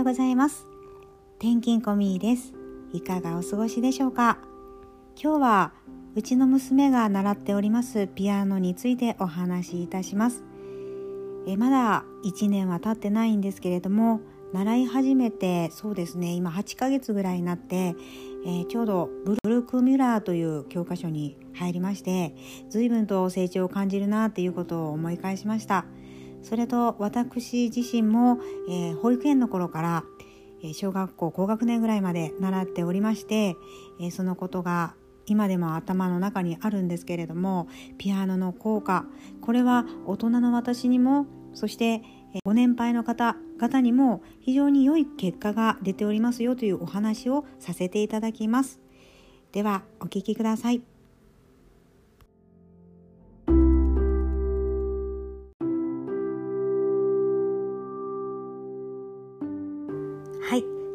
ようございます。転勤コミーです。いかがお過ごしでしょうか？今日はうちの娘が習っておりますピアノについてお話しいたします。えまだ1年は経ってないんですけれども習い始めてそうですね今8ヶ月ぐらいになって、えー、ちょうどブルーク・ミュラーという教科書に入りまして随分と成長を感じるなっていうことを思い返しました。それと私自身も、えー、保育園の頃から小学校高学年ぐらいまで習っておりまして、えそのことが今でも頭の中にあるんですけれどもピアノの効果これは大人の私にもそしてご年配の方々にも非常に良い結果が出ておりますよというお話をさせていただきます。ではお聞きください。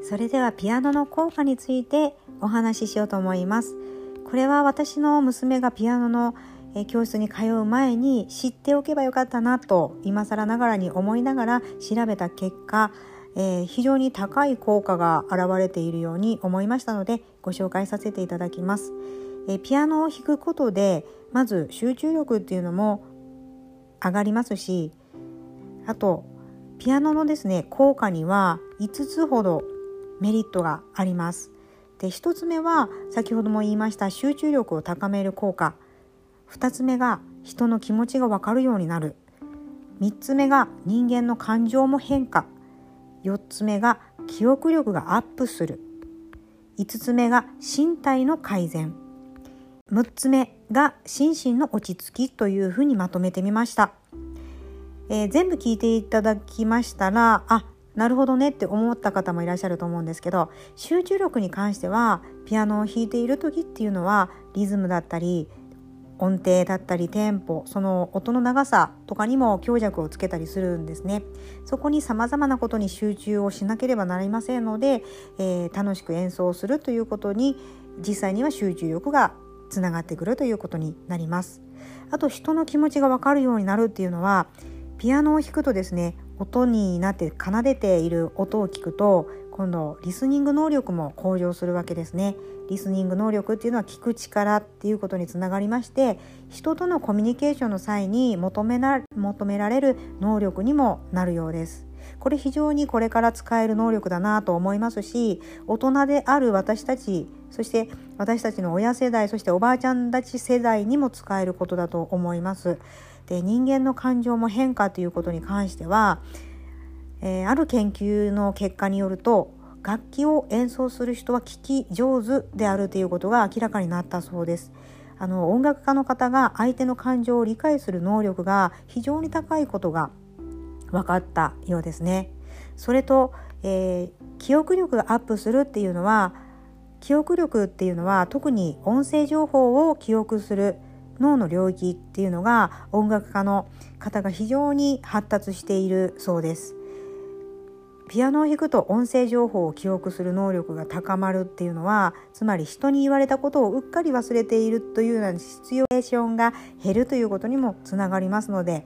それではピアノの効果についてお話ししようと思いますこれは私の娘がピアノの教室に通う前に知っておけばよかったなと今更ながらに思いながら調べた結果、えー、非常に高い効果が現れているように思いましたのでご紹介させていただきます。えー、ピアノを弾くことでまず集中力っていうのも上がりますしあとピアノのですね効果には5つほどメリットがあります。で1つ目は先ほども言いました集中力を高める効果。2つ目が人の気持ちが分かるようになる。3つ目が人間の感情も変化。4つ目が記憶力がアップする。5つ目が身体の改善。6つ目が心身の落ち着きというふうにまとめてみました、えー、全部聞いていただきましたらあなるほどねって思った方もいらっしゃると思うんですけど集中力に関してはピアノを弾いている時っていうのはリズムだったり音程だったりテンポその音の長さとかにも強弱をつけたりするんですね。そこに様々なことに集中をしなければなりませんので、えー、楽しく演奏するということに実際には集中力がつながってくるということになります。あと人の気持ちがわかるようになるっていうのはピアノを弾くとですね音になって奏でている音を聞くと今度リスニング能力も向上するわけですね。リスニング能力っていうのは聞く力っていうことにつながりまして人とのコミュニケーションの際に求めら求められる能力にもなるようです。これ非常にこれから使える能力だなと思いますし大人である私たちそして私たちの親世代そしておばあちゃんたち世代にも使えることだと思います。で人間の感情も変化ということに関しては、えー、ある研究の結果によると楽器を演奏する人は聞き上手であるということが明らかになったそうです。あの音楽家の方が相手の感情を理解する能力が非常に高いことが分かったようですね。それと、えー、記憶力がアップするっていうのは記憶力っていうのは特に音声情報を記憶する脳の領域っていうのが音楽家の方が非常に発達しているそうです。ピアノを弾くと音声情報を記憶する能力が高まるっていうのはつまり人に言われたことをうっかり忘れているというような必要ションが減るということにもつながりますので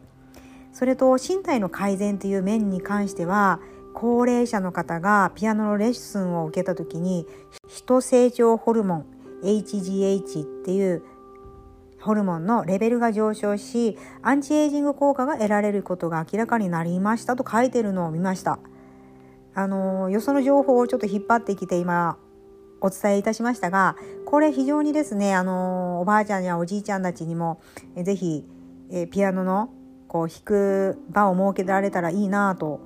それと身体の改善という面に関しては高齢者の方がピアノのレッスンを受けた時に人成長ホルモン HGH っていうホルモンのレベルが上昇しアンチエイジング効果が得られることが明らかになりましたと書いてるのを見ました。あのよその情報をちょっと引っ張ってきて今お伝えいたしましたがこれ非常にですねあのおばあちゃんやおじいちゃんたちにも是非えピアノのこう弾く場を設けられたらいいなと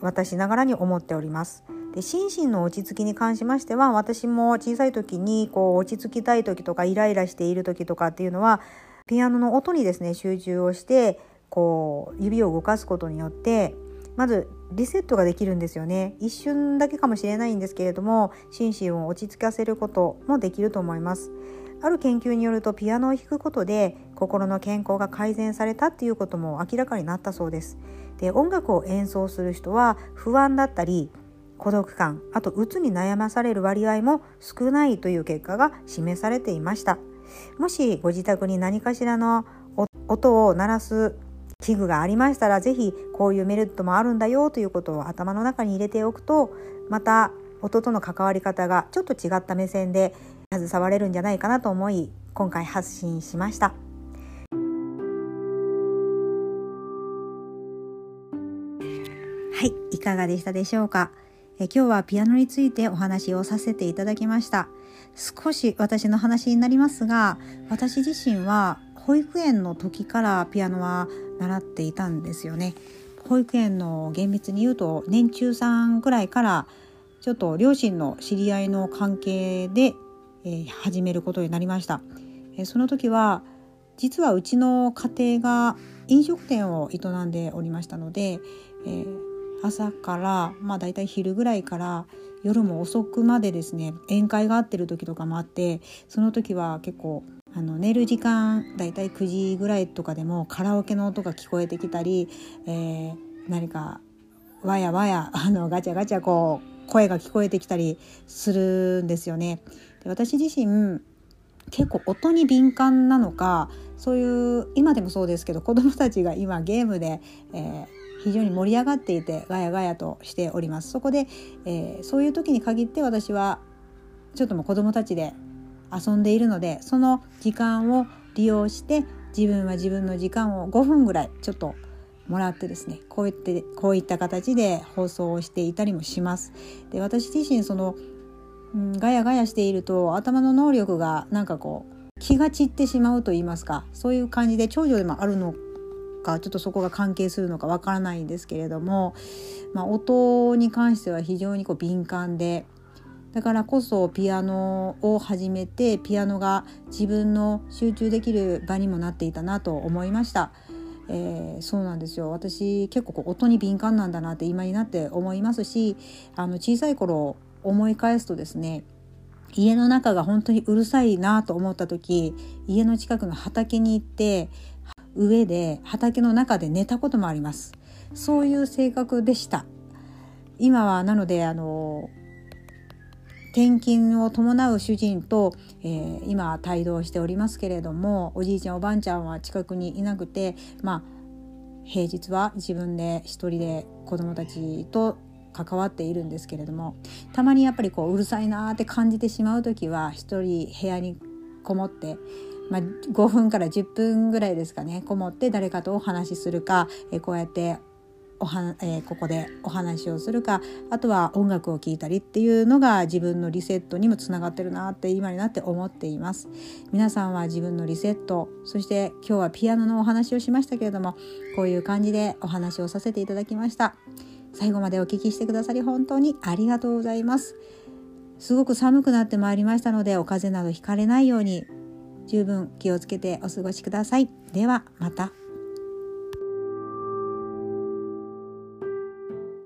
私ながらに思っております。で心身の落ち着きに関しましては私も小さい時にこう落ち着きたい時とかイライラしている時とかっていうのはピアノの音にですね集中をしてこう指を動かすことによってまずリセットができるんですよね。一瞬だけかもしれないんですけれども心身を落ち着かせることもできると思います。ある研究によるとピアノを弾くことで心の健康が改善されたっていうことも明らかになったそうです。で音楽を演奏する人は不安だったり孤独感あと鬱に悩まされる割合も少ないという結果が示されていましたもしご自宅に何かしらの音を鳴らす器具がありましたら是非こういうメリットもあるんだよということを頭の中に入れておくとまた音との関わり方がちょっと違った目線で携われるんじゃないかなと思い今回発信しました。はい、いかがでしたでしょうか？え今日はピアノについてお話をさせていただきました。少し私の話になりますが、私自身は保育園の時からピアノは習っていたんですよね。保育園の厳密に言うと年中さんぐらいからちょっと両親の知り合いの関係で、えー、始めることになりました、えー、その時は実はうちの家庭が飲食店を営んでおりましたので、えー、朝からまあ大体昼ぐらいから夜も遅くまでですね宴会があってる時とかもあってその時は結構あの寝る時間だいたい9時ぐらいとかでもカラオケの音が聞こえてきたり、えー、何かわやわやあのガチャガチャこう声が聞こえてきたりするんですよね。で私自身結構音に敏感なのかそういう今でもそうですけど子どもたちが今ゲームで、えー非常に盛り上がっていてガヤガヤとしておりますそこで、えー、そういう時に限って私はちょっともう子供たちで遊んでいるのでその時間を利用して自分は自分の時間を5分ぐらいちょっともらってですねこういってこういった形で放送をしていたりもします。で私自身その、うん、ガヤガヤしていると頭の能力がなんかこう気が散ってしまうと言いますかそういう感じで長女でもあるのかちょっとそこが関係するのかわからないんですけれども、まあ、音に関しては非常にこう敏感でだからこそピアノを始めてピアノが自分の集中できる場にもなっていたなと思いました。えー、そうなんですよ私結構こう音に敏感なんだなって今になって思いますしあの小さい頃思い返すとですね家の中が本当にうるさいなと思った時家の近くの畑に行って上で畑の中で寝たこともあります。そういう性格でした。今はなのであの転勤を伴う主人と、えー、今帯同しておりますけれどもおじいちゃんおばあちゃんは近くにいなくてまあ平日は自分で一人で子供たちと関わっているんですけれどもたまにやっぱりこううるさいなーって感じてしまう時は一人部屋にこもってまあ、5分から10分ぐらいですかね。こもって誰かとお話しするか、えこうやっておは、えー、ここでお話をするかあとは音楽を聴いたりっていうのが自分のリセットにもつながってるなって今になって思っています。皆さんは自分のリセットそして今日はピアノのお話をしましたけれどもこういう感じでお話をさせていただきました。最後までお聞きしてくださり本当にありがとうございます。すごく寒くなってまいりましたのでお風邪などひかれないように十分気をつけてお過ごしください。ではまた。